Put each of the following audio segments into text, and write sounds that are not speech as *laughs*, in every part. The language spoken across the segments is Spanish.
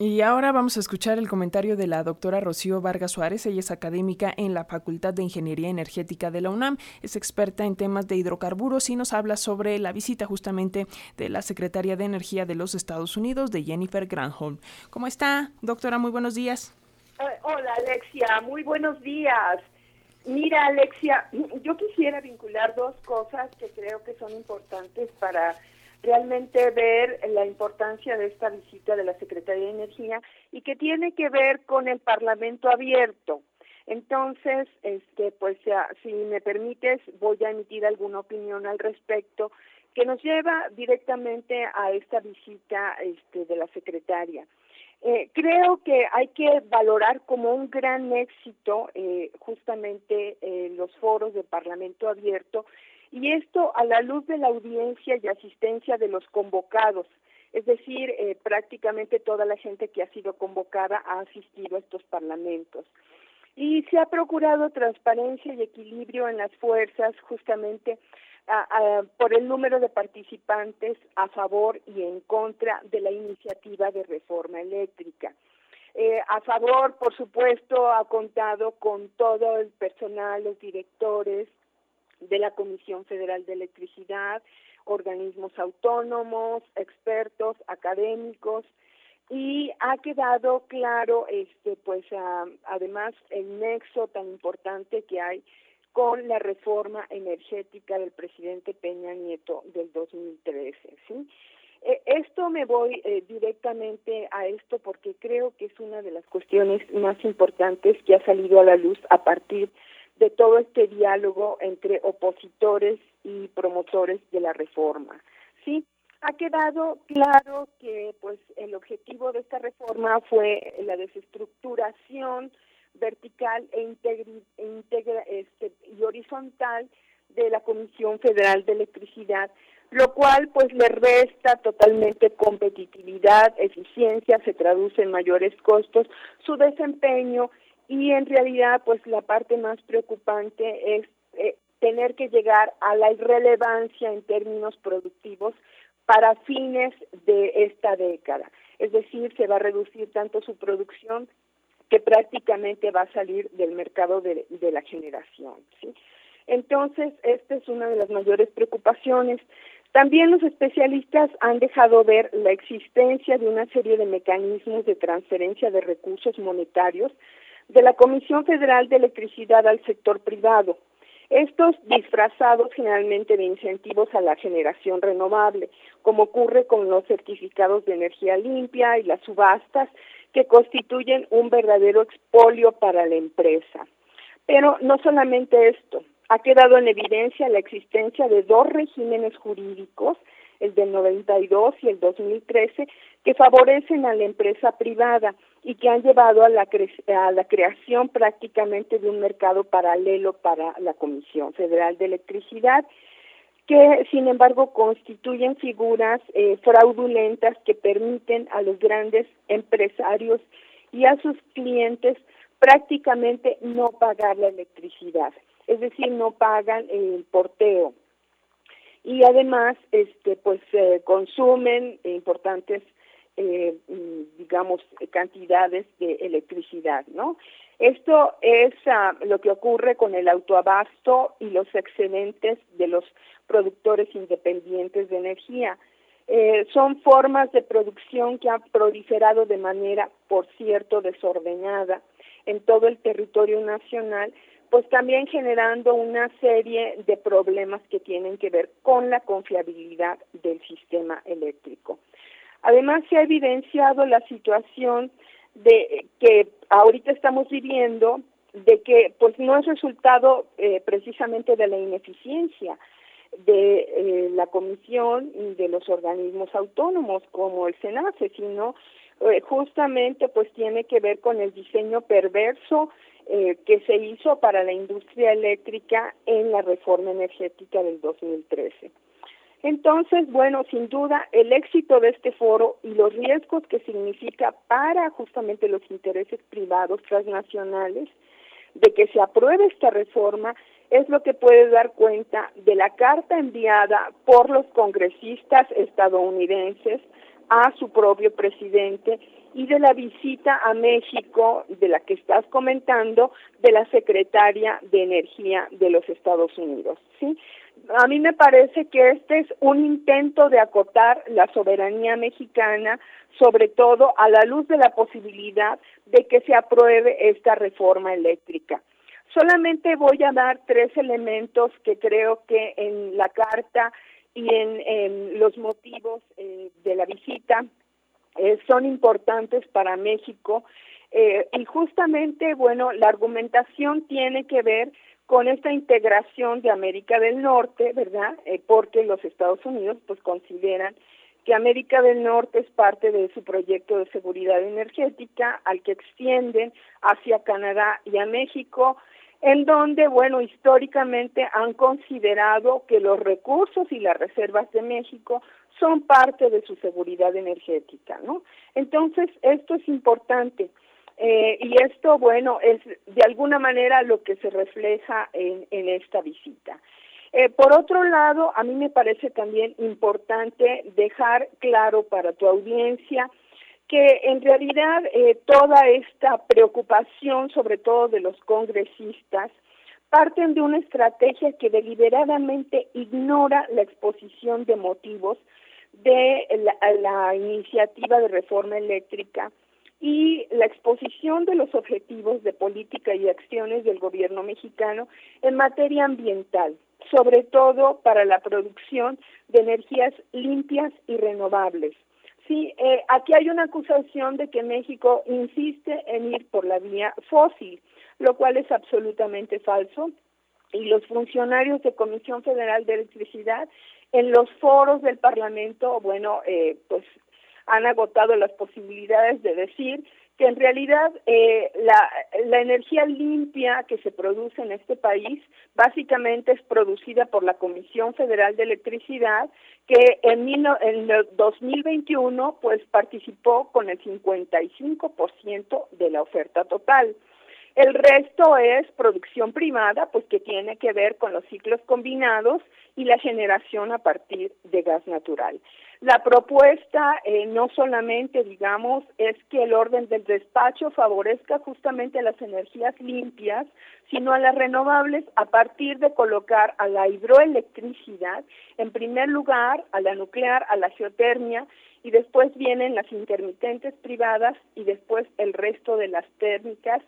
Y ahora vamos a escuchar el comentario de la doctora Rocío Vargas Suárez. Ella es académica en la Facultad de Ingeniería Energética de la UNAM, es experta en temas de hidrocarburos y nos habla sobre la visita justamente de la secretaria de Energía de los Estados Unidos, de Jennifer Granholm. ¿Cómo está, doctora? Muy buenos días. Eh, hola, Alexia. Muy buenos días. Mira, Alexia, yo quisiera vincular dos cosas que creo que son importantes para realmente ver la importancia de esta visita de la Secretaría de Energía y que tiene que ver con el Parlamento abierto. Entonces, este, pues si me permites, voy a emitir alguna opinión al respecto que nos lleva directamente a esta visita este, de la secretaria. Eh, creo que hay que valorar como un gran éxito eh, justamente eh, los foros de Parlamento abierto y esto a la luz de la audiencia y asistencia de los convocados, es decir, eh, prácticamente toda la gente que ha sido convocada ha asistido a estos parlamentos. Y se ha procurado transparencia y equilibrio en las fuerzas justamente por el número de participantes a favor y en contra de la iniciativa de reforma eléctrica. Eh, a favor, por supuesto, ha contado con todo el personal, los directores, de la Comisión Federal de Electricidad, organismos autónomos, expertos, académicos, y ha quedado claro este pues además el nexo tan importante que hay con la reforma energética del presidente Peña Nieto del 2013 sí e, esto me voy eh, directamente a esto porque creo que es una de las cuestiones más importantes que ha salido a la luz a partir de todo este diálogo entre opositores y promotores de la reforma. Sí, ha quedado claro que pues el objetivo de esta reforma fue la desestructuración vertical e, integra, este, y horizontal de la Comisión Federal de Electricidad, lo cual pues le resta totalmente competitividad, eficiencia, se traduce en mayores costos, su desempeño y en realidad pues la parte más preocupante es eh, tener que llegar a la irrelevancia en términos productivos para fines de esta década. Es decir, se va a reducir tanto su producción que prácticamente va a salir del mercado de, la generación. Entonces, esta es una de las mayores preocupaciones. También los especialistas han dejado ver la existencia de una serie de mecanismos de transferencia de recursos monetarios de la Comisión Federal de Electricidad al sector privado. Estos disfrazados generalmente de incentivos a la generación renovable, como ocurre con los certificados de energía limpia y las subastas, que constituyen un verdadero expolio para la empresa. Pero no solamente esto, ha quedado en evidencia la existencia de dos regímenes jurídicos, el del 92 y el 2013, que favorecen a la empresa privada y que han llevado a la, a la creación prácticamente de un mercado paralelo para la Comisión Federal de Electricidad que sin embargo constituyen figuras eh, fraudulentas que permiten a los grandes empresarios y a sus clientes prácticamente no pagar la electricidad, es decir, no pagan el porteo. Y además este pues eh, consumen importantes eh, mm, digamos, cantidades de electricidad, ¿no? Esto es ah, lo que ocurre con el autoabasto y los excedentes de los productores independientes de energía. Eh, son formas de producción que han proliferado de manera, por cierto, desordenada en todo el territorio nacional, pues también generando una serie de problemas que tienen que ver con la confiabilidad del sistema eléctrico. Además, se ha evidenciado la situación de que ahorita estamos viviendo de que pues no es resultado eh, precisamente de la ineficiencia de eh, la comisión y de los organismos autónomos como el SENACE, sino eh, justamente pues tiene que ver con el diseño perverso que se hizo para la industria eléctrica en la reforma energética del 2013. Entonces, bueno, sin duda, el éxito de este foro y los riesgos que significa para justamente los intereses privados transnacionales de que se apruebe esta reforma es lo que puede dar cuenta de la carta enviada por los congresistas estadounidenses a su propio presidente y de la visita a México de la que estás comentando de la secretaria de Energía de los Estados Unidos, ¿sí? A mí me parece que este es un intento de acotar la soberanía mexicana, sobre todo a la luz de la posibilidad de que se apruebe esta reforma eléctrica. Solamente voy a dar tres elementos que creo que en la carta y en, los motivos eh, de la visita eh, son importantes para México. Eh, y justamente, bueno, la argumentación tiene que ver con esta integración de América del Norte, ¿verdad? Eh, porque los Estados Unidos pues consideran que América del Norte es parte de su proyecto de seguridad energética al que extienden hacia Canadá y a México, en donde, bueno, históricamente han considerado que los recursos y las reservas de México son parte de su seguridad energética, ¿no? Entonces, esto es importante. Eh, y esto, bueno, es de alguna manera lo que se refleja en, en esta visita. Eh, por otro lado, a mí me parece también importante dejar claro para tu audiencia que en realidad eh, toda esta preocupación, sobre todo de los congresistas, parten de una estrategia que deliberadamente ignora la exposición de motivos de la, iniciativa de reforma eléctrica y la exposición de los objetivos de política y acciones del gobierno mexicano en materia ambiental, sobre todo para la producción de energías limpias y renovables. Sí, eh, aquí hay una acusación de que México insiste en ir por la vía fósil, lo cual es absolutamente falso. Y los funcionarios de Comisión Federal de Electricidad en los foros del Parlamento, bueno, eh, pues han agotado las posibilidades de decir que en realidad eh, la, la, energía limpia que se produce en este país básicamente es producida por la Comisión Federal de Electricidad que en, en el 2021 pues participó con el 55% de la oferta total. El resto es producción privada, pues que tiene que ver con los ciclos combinados y la generación a partir de gas natural. La propuesta eh, no solamente, digamos, es que el orden del despacho favorezca justamente las energías limpias, sino a las renovables a partir de colocar a la hidroelectricidad, en primer lugar, a la nuclear, a la geotermia, y después vienen las intermitentes privadas y después el resto de las térmicas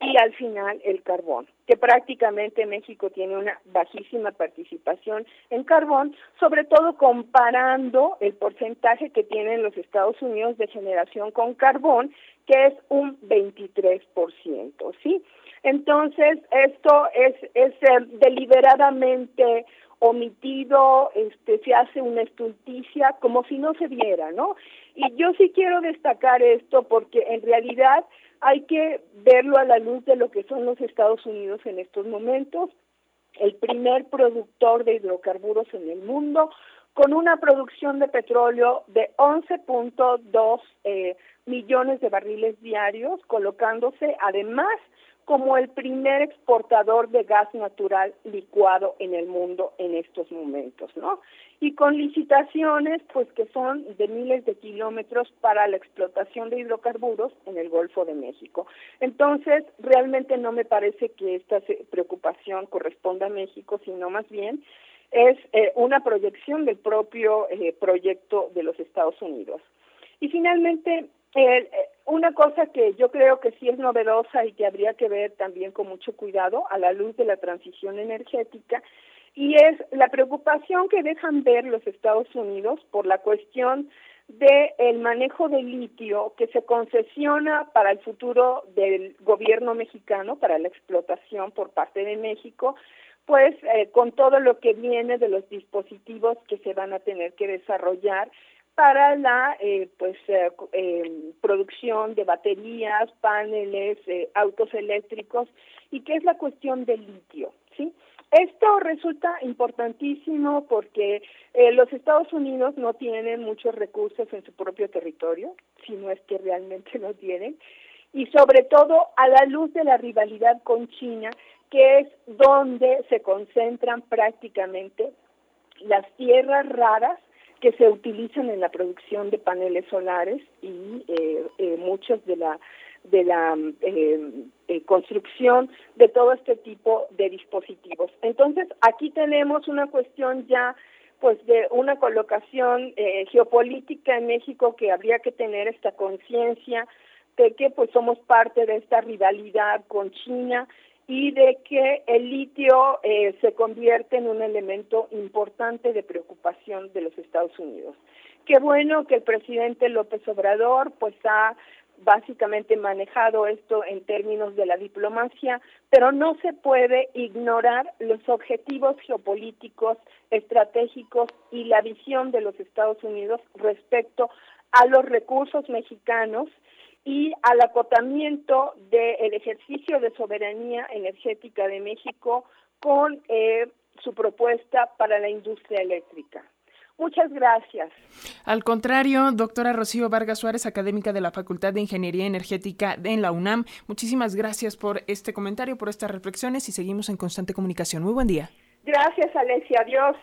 y al final el carbón, que prácticamente México tiene una bajísima participación en carbón, sobre todo comparando el porcentaje que tienen los Estados Unidos de generación con carbón, que es un 23%, ¿sí? Entonces, esto es, es eh, deliberadamente omitido, este, se hace una estulticia como si no se viera, ¿no? Y yo sí quiero destacar esto porque en realidad hay que verlo a la luz de lo que son los Estados Unidos en estos momentos, el primer productor de hidrocarburos en el mundo, con una producción de petróleo de 11.2 eh, millones de barriles diarios, colocándose además como el primer exportador de gas natural licuado en el mundo en estos momentos, ¿no? Y con licitaciones, pues que son de miles de kilómetros para la explotación de hidrocarburos en el Golfo de México. Entonces, realmente no me parece que esta preocupación corresponda a México, sino más bien es eh, una proyección del propio eh, proyecto de los Estados Unidos. Y finalmente, eh, una cosa que yo creo que sí es novedosa y que habría que ver también con mucho cuidado a la luz de la transición energética y es la preocupación que dejan ver los Estados Unidos por la cuestión del el manejo de litio que se concesiona para el futuro del gobierno mexicano, para la explotación por parte de México, pues eh, con todo lo que viene de los dispositivos que se van a tener que desarrollar para la eh, pues eh, eh, producción de baterías, paneles, autos eléctricos y que es la cuestión del litio, ¿sí? Esto resulta importantísimo porque los Estados Unidos no tienen muchos recursos en su propio territorio, si no es que realmente *laughs* no tienen, y sobre todo a la luz de la rivalidad con China, que es donde se concentran prácticamente las tierras raras que se utilizan en la producción de paneles solares y eh, eh, muchos de la de la construcción de todo este tipo de dispositivos. Entonces, aquí tenemos una cuestión ya pues de una colocación geopolítica en México que habría que tener esta conciencia de que pues somos parte de esta rivalidad con China y de que el litio eh, se convierte en un elemento importante de preocupación de los Estados Unidos. Qué bueno que el presidente López Obrador pues ha básicamente manejado esto en términos de la diplomacia, pero no se puede ignorar los objetivos geopolíticos, estratégicos y la visión de los Estados Unidos respecto a los recursos mexicanos y al acotamiento del ejercicio de soberanía energética de México con eh, su propuesta para la industria eléctrica. Muchas gracias. Al contrario, doctora Rocío Vargas Suárez, académica de la Facultad de Ingeniería Energética en la UNAM, muchísimas gracias por este comentario, por estas reflexiones y seguimos en constante comunicación. Muy buen día. Gracias, Alexia. Adiós.